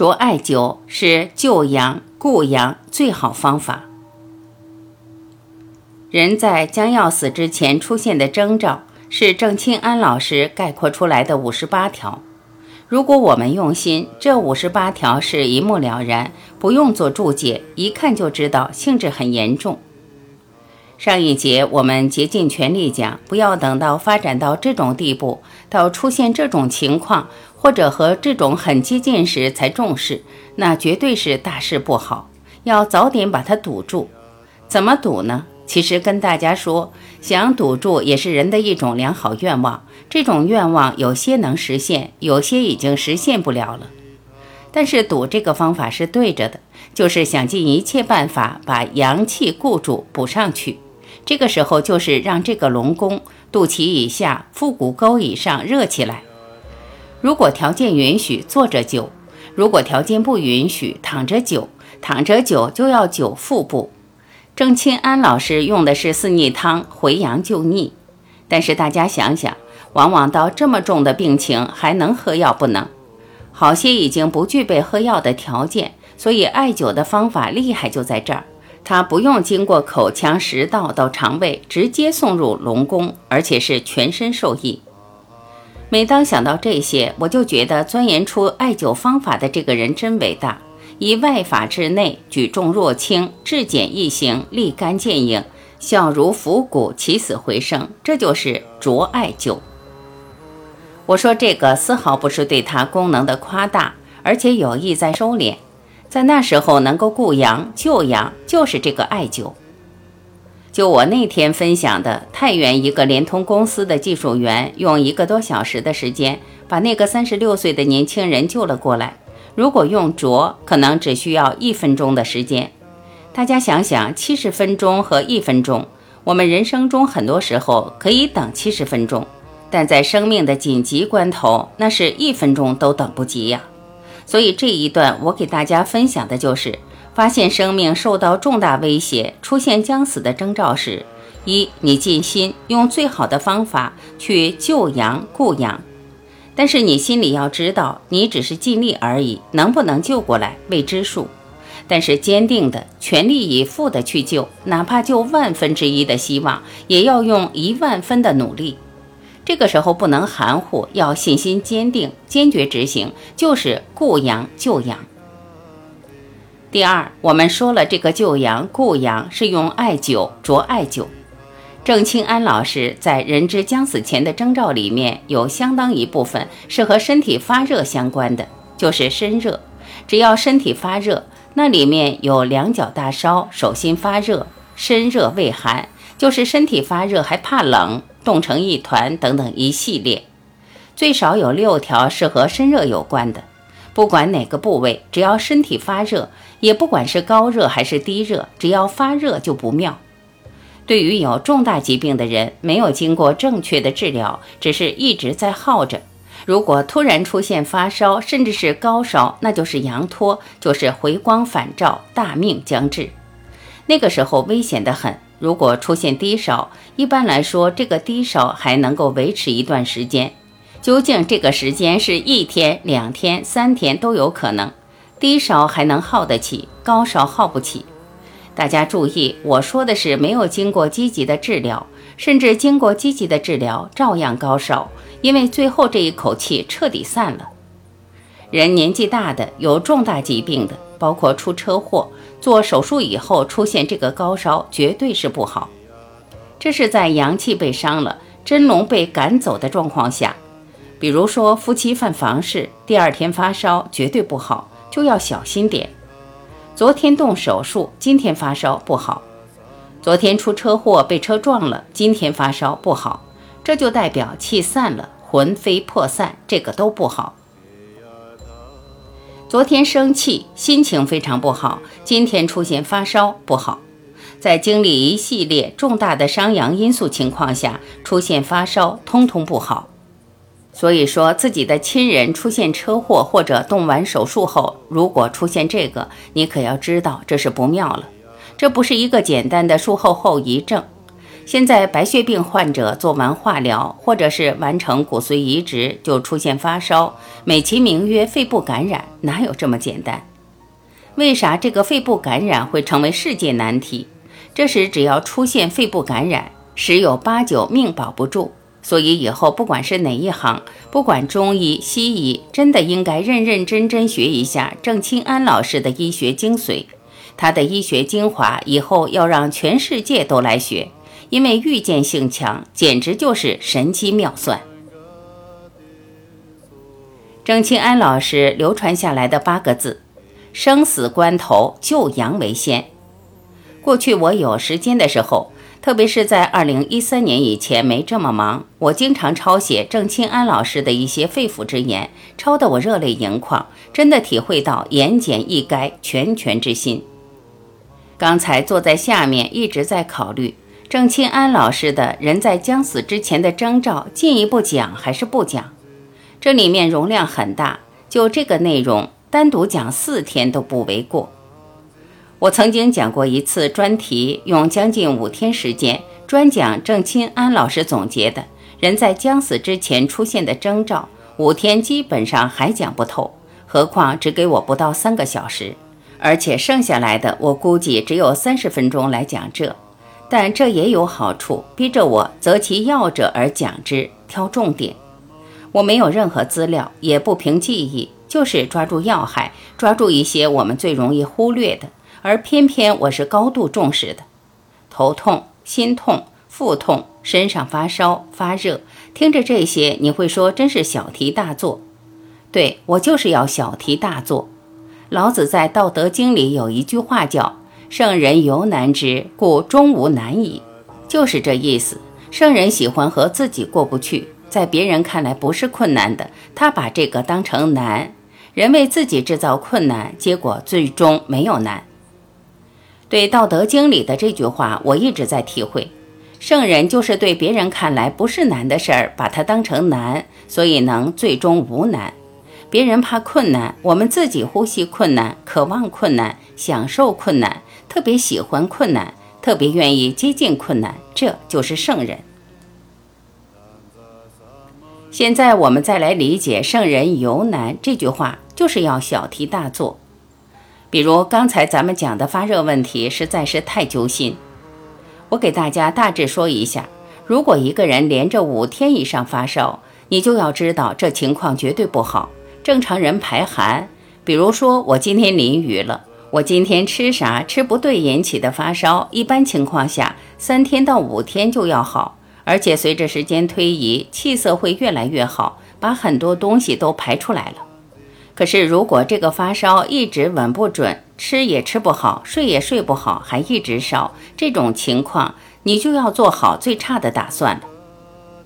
着艾灸是救阳固阳最好方法。人在将要死之前出现的征兆，是郑清安老师概括出来的五十八条。如果我们用心，这五十八条是一目了然，不用做注解，一看就知道性质很严重。上一节我们竭尽全力讲，不要等到发展到这种地步，到出现这种情况，或者和这种很接近时才重视，那绝对是大事不好。要早点把它堵住。怎么堵呢？其实跟大家说，想堵住也是人的一种良好愿望。这种愿望有些能实现，有些已经实现不了了。但是堵这个方法是对着的，就是想尽一切办法把阳气固住补上去。这个时候就是让这个龙宫肚脐以下、腹股沟以上热起来。如果条件允许，坐着灸；如果条件不允许，躺着灸。躺着灸就要灸腹部。郑清安老师用的是四逆汤回阳救逆，但是大家想想，往往到这么重的病情还能喝药不能？好些已经不具备喝药的条件，所以艾灸的方法厉害就在这儿，它不用经过口腔食道到肠胃，直接送入龙宫，而且是全身受益。每当想到这些，我就觉得钻研出艾灸方法的这个人真伟大。以外法治内，举重若轻，至简易行，立竿见影，效如伏骨，起死回生。这就是卓艾灸。我说这个丝毫不是对它功能的夸大，而且有意在收敛。在那时候能够固阳救阳，就是这个艾灸。就我那天分享的，太原一个联通公司的技术员，用一个多小时的时间，把那个三十六岁的年轻人救了过来。如果用灼，可能只需要一分钟的时间。大家想想，七十分钟和一分钟，我们人生中很多时候可以等七十分钟，但在生命的紧急关头，那是一分钟都等不及呀。所以这一段我给大家分享的就是，发现生命受到重大威胁、出现将死的征兆时，一，你尽心用最好的方法去救阳固阳。但是你心里要知道，你只是尽力而已，能不能救过来未知数。但是坚定的、全力以赴的去救，哪怕就万分之一的希望，也要用一万分的努力。这个时候不能含糊，要信心坚定，坚决执行，就是固阳救阳。第二，我们说了，这个救阳固阳是用艾灸，着艾灸。郑清安老师在人之将死前的征兆里面，有相当一部分是和身体发热相关的，就是身热。只要身体发热，那里面有两脚大烧、手心发热、身热畏寒，就是身体发热还怕冷、冻成一团等等一系列，最少有六条是和身热有关的。不管哪个部位，只要身体发热，也不管是高热还是低热，只要发热就不妙。对于有重大疾病的人，没有经过正确的治疗，只是一直在耗着。如果突然出现发烧，甚至是高烧，那就是阳脱，就是回光返照，大命将至。那个时候危险得很。如果出现低烧，一般来说，这个低烧还能够维持一段时间。究竟这个时间是一天、两天、三天都有可能。低烧还能耗得起，高烧耗不起。大家注意，我说的是没有经过积极的治疗，甚至经过积极的治疗照样高烧，因为最后这一口气彻底散了。人年纪大的、有重大疾病的，包括出车祸、做手术以后出现这个高烧，绝对是不好。这是在阳气被伤了、真龙被赶走的状况下。比如说夫妻犯房事，第二天发烧，绝对不好，就要小心点。昨天动手术，今天发烧不好；昨天出车祸被车撞了，今天发烧不好，这就代表气散了，魂飞魄散，这个都不好。昨天生气，心情非常不好，今天出现发烧不好。在经历一系列重大的伤阳因素情况下，出现发烧，通通不好。所以说，自己的亲人出现车祸或者动完手术后，如果出现这个，你可要知道这是不妙了。这不是一个简单的术后后遗症。现在白血病患者做完化疗，或者是完成骨髓移植，就出现发烧，美其名曰肺部感染，哪有这么简单？为啥这个肺部感染会成为世界难题？这时只要出现肺部感染，十有八九命保不住。所以以后不管是哪一行，不管中医西医，真的应该认认真真学一下郑清安老师的医学精髓，他的医学精华，以后要让全世界都来学。因为预见性强，简直就是神机妙算。郑清安老师流传下来的八个字：生死关头，救阳为先。过去我有时间的时候，特别是在二零一三年以前没这么忙，我经常抄写郑清安老师的一些肺腑之言，抄得我热泪盈眶，真的体会到言简意赅、拳拳之心。刚才坐在下面一直在考虑。郑钦安老师的人在将死之前的征兆，进一步讲还是不讲？这里面容量很大，就这个内容单独讲四天都不为过。我曾经讲过一次专题，用将近五天时间专讲郑清安老师总结的人在将死之前出现的征兆，五天基本上还讲不透，何况只给我不到三个小时，而且剩下来的我估计只有三十分钟来讲这。但这也有好处，逼着我择其要者而讲之，挑重点。我没有任何资料，也不凭记忆，就是抓住要害，抓住一些我们最容易忽略的，而偏偏我是高度重视的。头痛、心痛、腹痛、身上发烧、发热，听着这些，你会说真是小题大做。对我就是要小题大做。老子在《道德经》里有一句话叫。圣人犹难之，故终无难矣，就是这意思。圣人喜欢和自己过不去，在别人看来不是困难的，他把这个当成难。人为自己制造困难，结果最终没有难。对《道德经》里的这句话，我一直在体会。圣人就是对别人看来不是难的事儿，把它当成难，所以能最终无难。别人怕困难，我们自己呼吸困难，渴望困难，享受困难。特别喜欢困难，特别愿意接近困难，这就是圣人。现在我们再来理解“圣人犹难”这句话，就是要小题大做。比如刚才咱们讲的发热问题，实在是太揪心。我给大家大致说一下：如果一个人连着五天以上发烧，你就要知道这情况绝对不好。正常人排寒，比如说我今天淋雨了。我今天吃啥吃不对引起的发烧，一般情况下三天到五天就要好，而且随着时间推移，气色会越来越好，把很多东西都排出来了。可是如果这个发烧一直稳不准，吃也吃不好，睡也睡不好，还一直烧，这种情况你就要做好最差的打算了。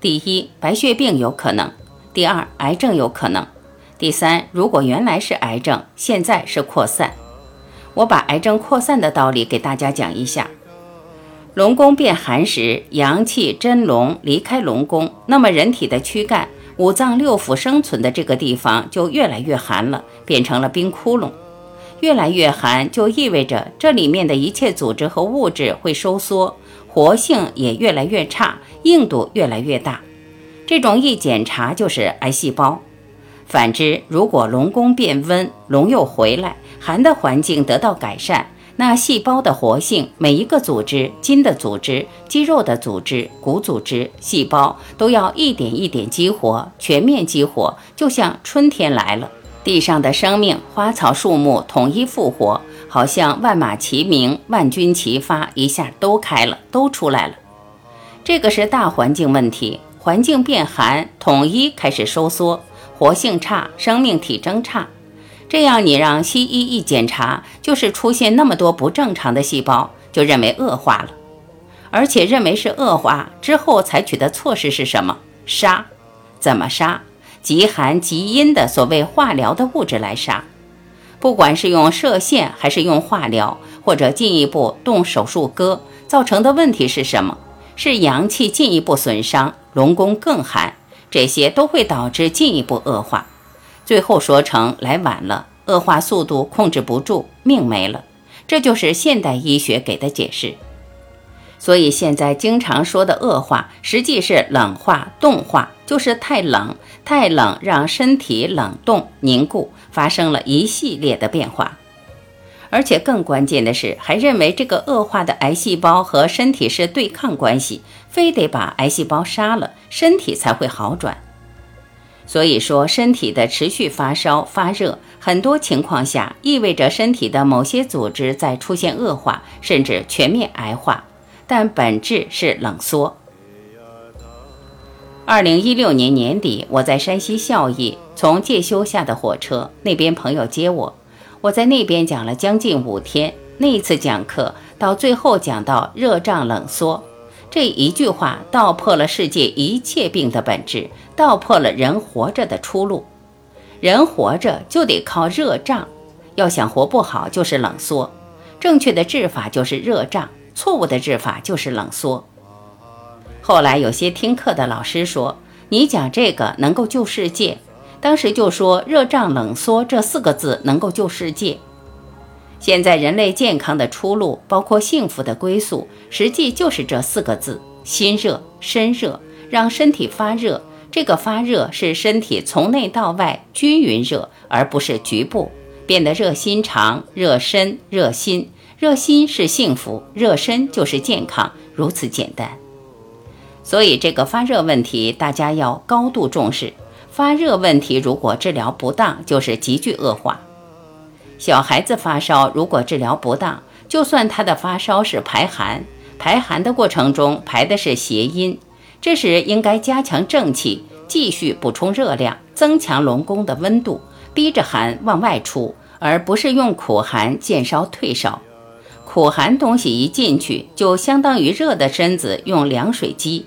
第一，白血病有可能；第二，癌症有可能；第三，如果原来是癌症，现在是扩散。我把癌症扩散的道理给大家讲一下。龙宫变寒时，阳气真龙离开龙宫，那么人体的躯干、五脏六腑生存的这个地方就越来越寒了，变成了冰窟窿。越来越寒，就意味着这里面的一切组织和物质会收缩，活性也越来越差，硬度越来越大。这种一检查就是癌细胞。反之，如果龙宫变温，龙又回来。寒的环境得到改善，那细胞的活性，每一个组织、筋的组织、肌肉的组织、骨组织、细胞都要一点一点激活，全面激活，就像春天来了，地上的生命、花草树木统一复活，好像万马齐鸣、万军齐发，一下都开了，都出来了。这个是大环境问题，环境变寒，统一开始收缩，活性差，生命体征差。这样，你让西医一检查，就是出现那么多不正常的细胞，就认为恶化了，而且认为是恶化之后采取的措施是什么？杀？怎么杀？极寒极阴的所谓化疗的物质来杀，不管是用射线还是用化疗，或者进一步动手术割，造成的问题是什么？是阳气进一步损伤，龙宫更寒，这些都会导致进一步恶化。最后说成来晚了，恶化速度控制不住，命没了。这就是现代医学给的解释。所以现在经常说的恶化，实际是冷化、冻化，就是太冷，太冷让身体冷冻凝固，发生了一系列的变化。而且更关键的是，还认为这个恶化的癌细胞和身体是对抗关系，非得把癌细胞杀了，身体才会好转。所以说，身体的持续发烧发热，很多情况下意味着身体的某些组织在出现恶化，甚至全面癌化。但本质是冷缩。二零一六年年底，我在山西孝义，从介休下的火车，那边朋友接我，我在那边讲了将近五天。那一次讲课到最后讲到热胀冷缩这一句话，道破了世界一切病的本质，道破了人活着的出路。人活着就得靠热胀，要想活不好就是冷缩，正确的治法就是热胀。错误的治法就是冷缩。后来有些听课的老师说：“你讲这个能够救世界。”当时就说“热胀冷缩”这四个字能够救世界。现在人类健康的出路，包括幸福的归宿，实际就是这四个字：心热、身热，让身体发热。这个发热是身体从内到外均匀热，而不是局部变得热心肠、热身、热心。热心是幸福，热身就是健康，如此简单。所以这个发热问题，大家要高度重视。发热问题如果治疗不当，就是急剧恶化。小孩子发烧，如果治疗不当，就算他的发烧是排寒，排寒的过程中排的是邪阴，这时应该加强正气，继续补充热量，增强龙宫的温度，逼着寒往外出，而不是用苦寒渐烧退烧。苦寒东西一进去，就相当于热的身子用凉水激。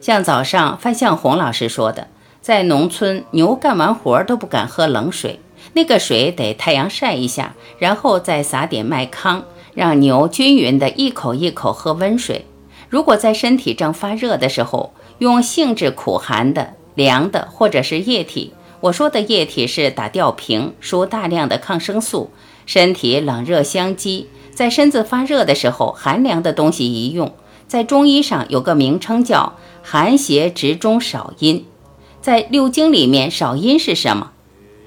像早上范向红老师说的，在农村牛干完活都不敢喝冷水，那个水得太阳晒一下，然后再撒点麦糠，让牛均匀的一口一口喝温水。如果在身体正发热的时候，用性质苦寒的凉的或者是液体，我说的液体是打吊瓶，输大量的抗生素，身体冷热相激。在身子发热的时候，寒凉的东西一用，在中医上有个名称叫寒邪直中少阴。在六经里面，少阴是什么？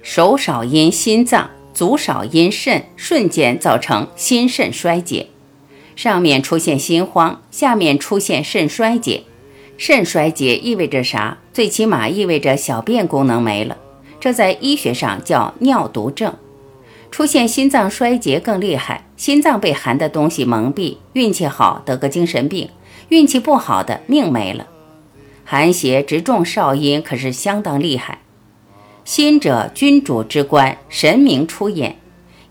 手少阴心脏，足少阴肾，瞬间造成心肾衰竭。上面出现心慌，下面出现肾衰竭。肾衰竭意味着啥？最起码意味着小便功能没了，这在医学上叫尿毒症。出现心脏衰竭更厉害，心脏被寒的东西蒙蔽，运气好得个精神病，运气不好的命没了。寒邪直中少阴，可是相当厉害。心者君主之官，神明出演。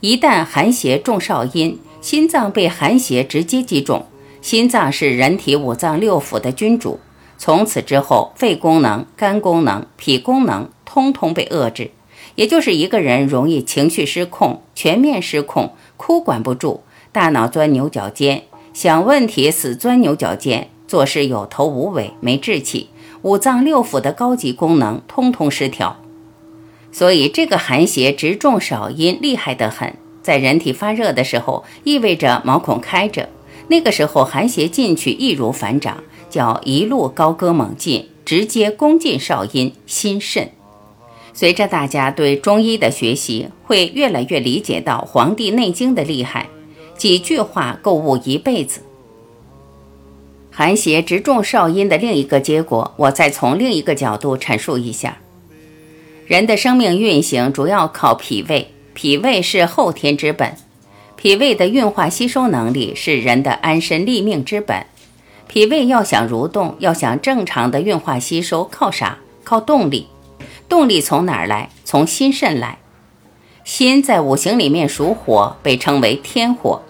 一旦寒邪中少阴，心脏被寒邪直接击中，心脏是人体五脏六腑的君主，从此之后，肺功能、肝功能、脾功能通通被遏制。也就是一个人容易情绪失控、全面失控、哭管不住，大脑钻牛角尖，想问题死钻牛角尖，做事有头无尾、没志气，五脏六腑的高级功能通通失调。所以这个寒邪直中少阴，厉害得很。在人体发热的时候，意味着毛孔开着，那个时候寒邪进去易如反掌，叫一路高歌猛进，直接攻进少阴心肾。随着大家对中医的学习，会越来越理解到《黄帝内经》的厉害。几句话购物一辈子。寒邪直中少阴的另一个结果，我再从另一个角度阐述一下。人的生命运行主要靠脾胃，脾胃是后天之本，脾胃的运化吸收能力是人的安身立命之本。脾胃要想蠕动，要想正常的运化吸收，靠啥？靠动力。动力从哪儿来？从心肾来。心在五行里面属火，被称为天火。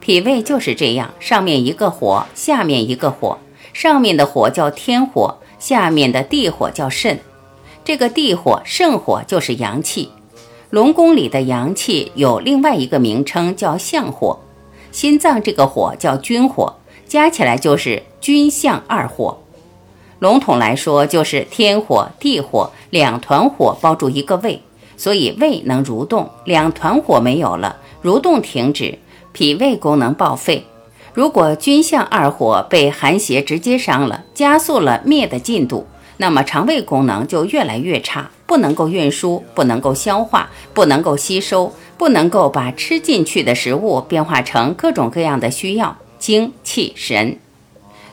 脾胃就是这样，上面一个火，下面一个火。上面的火叫天火，下面的地火叫肾。这个地火、肾火就是阳气。龙宫里的阳气有另外一个名称叫相火。心脏这个火叫君火，加起来就是君相二火。笼统来说，就是天火、地火两团火包住一个胃，所以胃能蠕动。两团火没有了，蠕动停止，脾胃功能报废。如果君相二火被寒邪直接伤了，加速了灭的进度，那么肠胃功能就越来越差，不能够运输，不能够消化，不能够吸收，不能够把吃进去的食物变化成各种各样的需要精气神。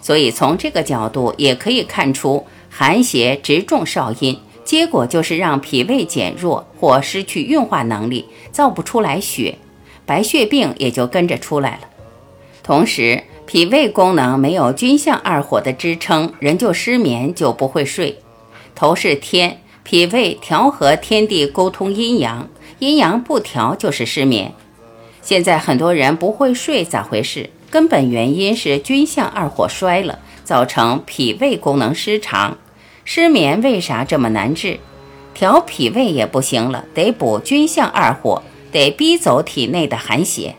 所以从这个角度也可以看出，寒邪直中少阴，结果就是让脾胃减弱或失去运化能力，造不出来血，白血病也就跟着出来了。同时，脾胃功能没有君相二火的支撑，人就失眠，就不会睡。头是天，脾胃调和天地，沟通阴阳，阴阳不调就是失眠。现在很多人不会睡，咋回事？根本原因是君相二火衰了，造成脾胃功能失常。失眠为啥这么难治？调脾胃也不行了，得补君相二火，得逼走体内的寒邪。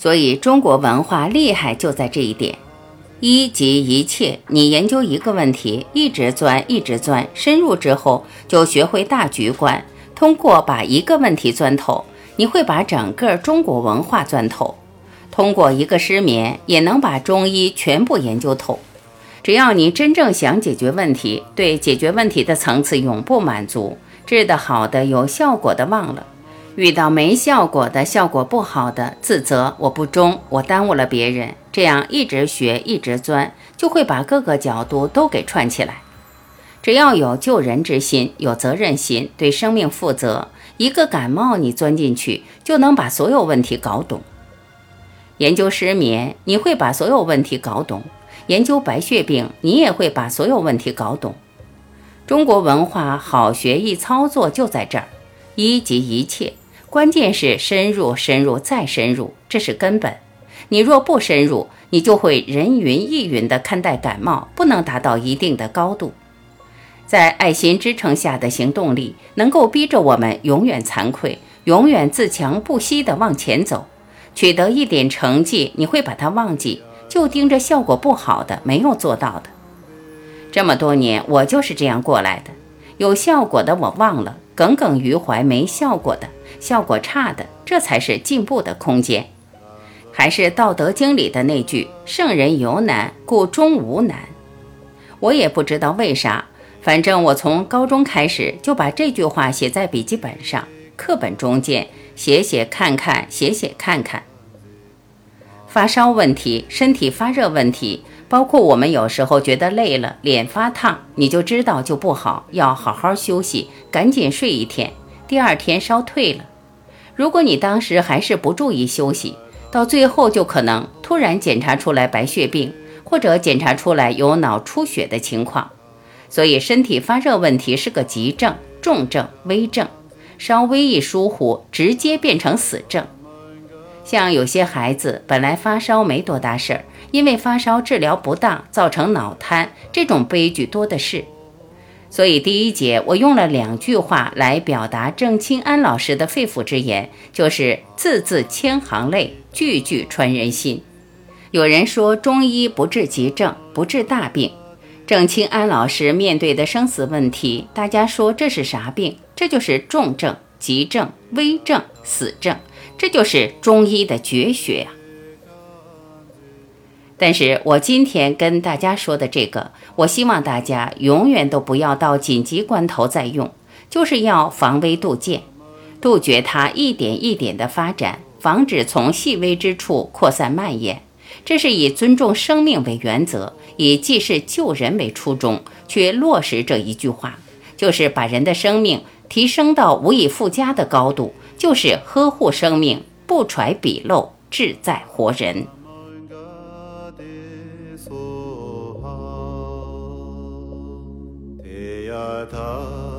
所以中国文化厉害就在这一点，一即一切。你研究一个问题，一直钻，一直钻，深入之后就学会大局观。通过把一个问题钻透，你会把整个中国文化钻透。通过一个失眠，也能把中医全部研究透。只要你真正想解决问题，对解决问题的层次永不满足，治得好的、有效果的忘了。遇到没效果的、效果不好的，自责我不忠，我耽误了别人，这样一直学一直钻，就会把各个角度都给串起来。只要有救人之心，有责任心，对生命负责，一个感冒你钻进去，就能把所有问题搞懂。研究失眠，你会把所有问题搞懂；研究白血病，你也会把所有问题搞懂。中国文化好学易操作就在这儿，一即一切。关键是深入、深入再深入，这是根本。你若不深入，你就会人云亦云地看待感冒，不能达到一定的高度。在爱心支撑下的行动力，能够逼着我们永远惭愧，永远自强不息地往前走。取得一点成绩，你会把它忘记，就盯着效果不好的、没有做到的。这么多年，我就是这样过来的。有效果的我忘了，耿耿于怀没效果的。效果差的，这才是进步的空间。还是《道德经》里的那句：“圣人有难，故终无难。”我也不知道为啥，反正我从高中开始就把这句话写在笔记本上、课本中间，写写看看，写写看看。发烧问题、身体发热问题，包括我们有时候觉得累了、脸发烫，你就知道就不好，要好好休息，赶紧睡一天，第二天烧退了。如果你当时还是不注意休息，到最后就可能突然检查出来白血病，或者检查出来有脑出血的情况。所以身体发热问题是个急症、重症、危症，稍微一疏忽，直接变成死症。像有些孩子本来发烧没多大事儿，因为发烧治疗不当造成脑瘫，这种悲剧多的是。所以第一节我用了两句话来表达郑清安老师的肺腑之言，就是字字千行泪，句句穿人心。有人说中医不治急症，不治大病。郑清安老师面对的生死问题，大家说这是啥病？这就是重症、急症、危症、死症，这就是中医的绝学呀。但是我今天跟大家说的这个，我希望大家永远都不要到紧急关头再用，就是要防微杜渐，杜绝它一点一点的发展，防止从细微之处扩散蔓延。这是以尊重生命为原则，以济世救人为初衷去落实这一句话，就是把人的生命提升到无以复加的高度，就是呵护生命，不揣鄙陋，志在活人。Taom